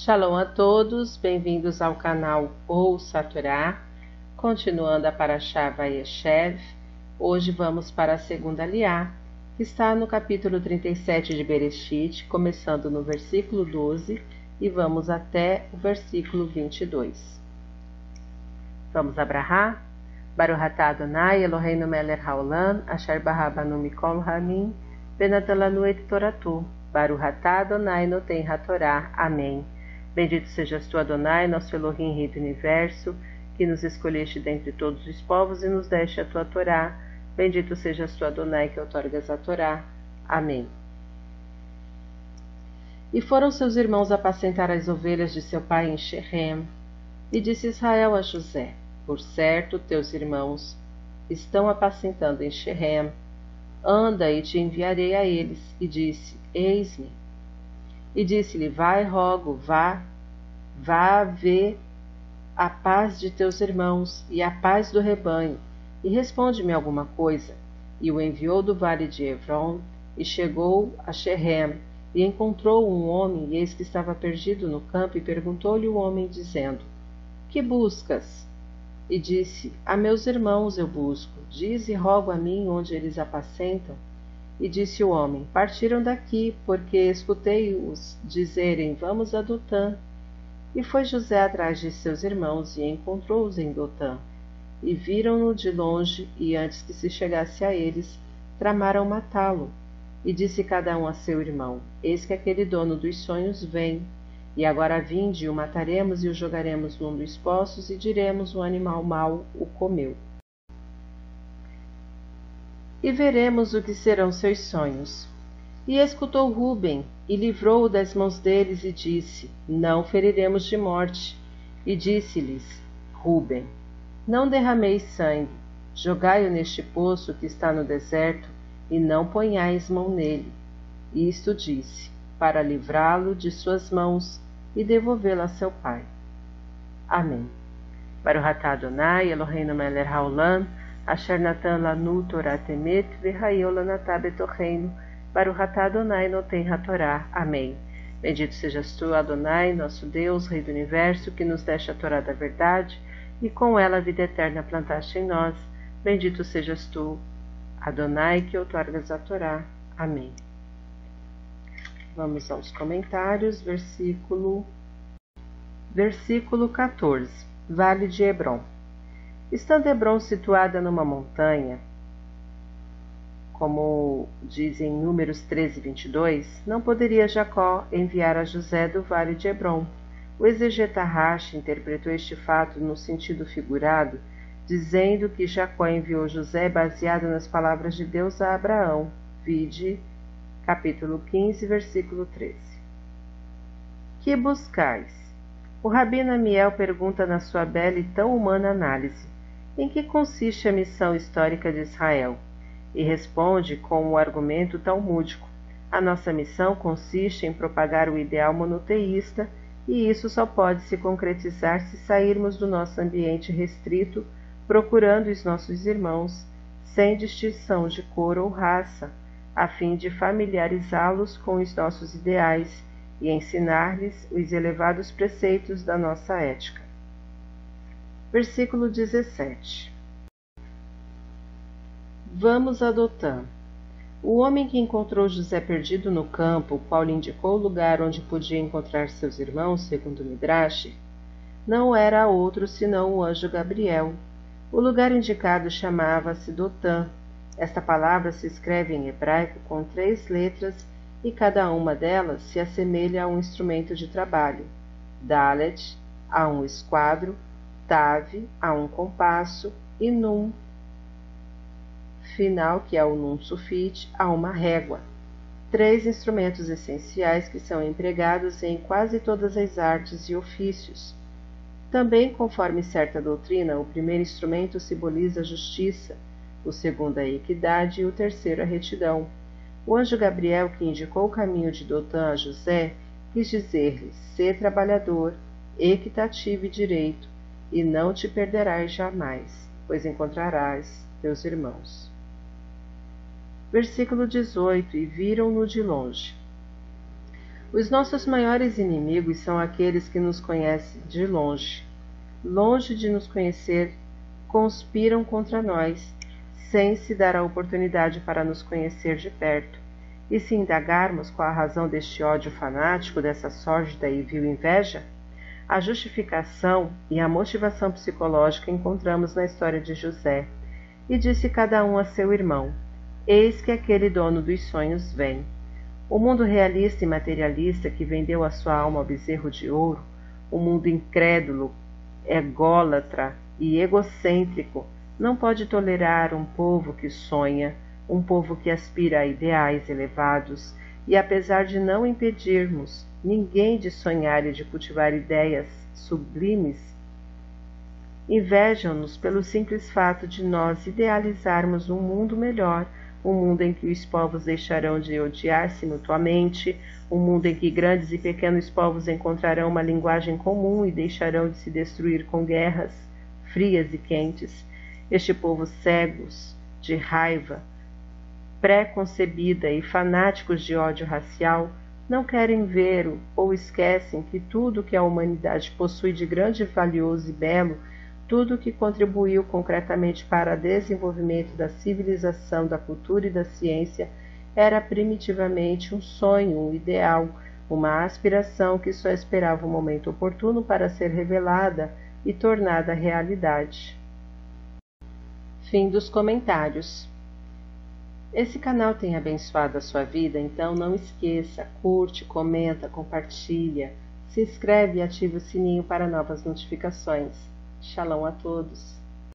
Shalom a todos, bem-vindos ao canal Ouça Torá, continuando a Parashá Vayeshev. Hoje vamos para a segunda liá, que está no capítulo 37 de Bereshit, começando no versículo 12 e vamos até o versículo 22. Vamos abrahar? Baruch atah Adonai Eloheinu melech haolam, asher barabanu mikol hamim, benatalanu et toratu. Baruch atah Adonai noten hatorá. Amém. Bendito sejas tu, Adonai, nosso Elohim, Rei do Universo, que nos escolheste dentre todos os povos e nos deste a tua Torá. Bendito sejas tu, Adonai, que outorgas a Torá. Amém. E foram seus irmãos apacentar as ovelhas de seu pai em Shechem. E disse Israel a José: Por certo, teus irmãos estão apacentando em Shechem. Anda e te enviarei a eles. E disse: Eis-me. E disse-lhe: Vai, rogo, vá, vá ver a paz de teus irmãos e a paz do rebanho, e responde-me alguma coisa. E o enviou do vale de Hebron, e chegou a Shechem, e encontrou um homem, e eis que estava perdido no campo, e perguntou-lhe o homem, dizendo: Que buscas? E disse: A meus irmãos eu busco. Dize e rogo a mim onde eles apacentam. E disse o homem: Partiram daqui, porque escutei-os dizerem: Vamos a Dotã. E foi José atrás de seus irmãos e encontrou-os em Dotã. E viram-no de longe, e antes que se chegasse a eles, tramaram matá-lo. E disse cada um a seu irmão: Eis que aquele dono dos sonhos vem. E agora vinde, o mataremos e o jogaremos num dos poços, e diremos: O animal mau o comeu e veremos o que serão seus sonhos. E escutou Ruben, e livrou-o das mãos deles, e disse: Não feriremos de morte. E disse-lhes: Ruben, não derrameis sangue, jogai-o neste poço que está no deserto, e não ponhais mão nele. Isto disse, para livrá-lo de suas mãos e devolvê-lo a seu pai. Amém. Baruch atah Adonai, Eloheinu melech haolam, Asher Lanu Torah Temet Verraio Lanatá Betorreino Baruch atah Adonai Noten HaTorá. Amém. Bendito sejas tu, Adonai, nosso Deus, Rei do Universo, que nos deste a Torá da verdade e com ela a vida eterna plantaste em nós. Bendito sejas tu, Adonai, que outorgas a Torá. Amém. Vamos aos comentários, versículo versículo 14. Vale de Hebron. Estando Hebron situada numa montanha, como dizem Números 13 e 22, não poderia Jacó enviar a José do vale de Hebron. O exegeta Rashi interpretou este fato no sentido figurado, dizendo que Jacó enviou José baseado nas palavras de Deus a Abraão. Vide capítulo 15, versículo 13. Que buscais? O Rabino Amiel pergunta na sua bela e tão humana análise: em que consiste a missão histórica de Israel? E responde com o argumento talmúdico: a nossa missão consiste em propagar o ideal monoteísta, e isso só pode se concretizar se sairmos do nosso ambiente restrito, procurando os nossos irmãos, sem distinção de cor ou raça, a fim de familiarizá-los com os nossos ideais e ensinar-lhes os elevados preceitos da nossa ética. Versículo 17 Vamos a Dotã. O homem que encontrou José perdido no campo, o qual lhe indicou o lugar onde podia encontrar seus irmãos, segundo Midrash, não era outro senão o anjo Gabriel. O lugar indicado chamava-se Dotã. Esta palavra se escreve em hebraico com três letras e cada uma delas se assemelha a um instrumento de trabalho. Dalet, a um esquadro, Tave a um compasso e Num final, que é o Num sulfite, a uma régua. Três instrumentos essenciais que são empregados em quase todas as artes e ofícios. Também, conforme certa doutrina, o primeiro instrumento simboliza a justiça, o segundo a equidade e o terceiro a retidão. O anjo Gabriel, que indicou o caminho de Dotã a José, quis dizer-lhe: ser trabalhador, equitativo e direito, e não te perderás jamais, pois encontrarás teus irmãos. Versículo 18: E viram-no de longe. Os nossos maiores inimigos são aqueles que nos conhecem de longe. Longe de nos conhecer, conspiram contra nós, sem se dar a oportunidade para nos conhecer de perto. E se indagarmos qual a razão deste ódio fanático, dessa sórdida e vil inveja, a justificação e a motivação psicológica encontramos na história de José. E disse cada um a seu irmão: Eis que aquele dono dos sonhos vem. O mundo realista e materialista que vendeu a sua alma ao bezerro de ouro, o mundo incrédulo, ególatra e egocêntrico, não pode tolerar um povo que sonha, um povo que aspira a ideais elevados, e apesar de não impedirmos ninguém de sonhar e de cultivar ideias sublimes, invejam-nos pelo simples fato de nós idealizarmos um mundo melhor um mundo em que os povos deixarão de odiar-se mutuamente, um mundo em que grandes e pequenos povos encontrarão uma linguagem comum e deixarão de se destruir com guerras frias e quentes. Este povo cegos de raiva, pré-concebida e fanáticos de ódio racial, não querem ver ou esquecem que tudo que a humanidade possui de grande, valioso e belo tudo que contribuiu concretamente para o desenvolvimento da civilização, da cultura e da ciência era primitivamente um sonho, um ideal, uma aspiração que só esperava o um momento oportuno para ser revelada e tornada realidade. Fim dos comentários. Esse canal tem abençoado a sua vida, então não esqueça, curte, comenta, compartilha, se inscreve e ative o sininho para novas notificações. Shalom a todos.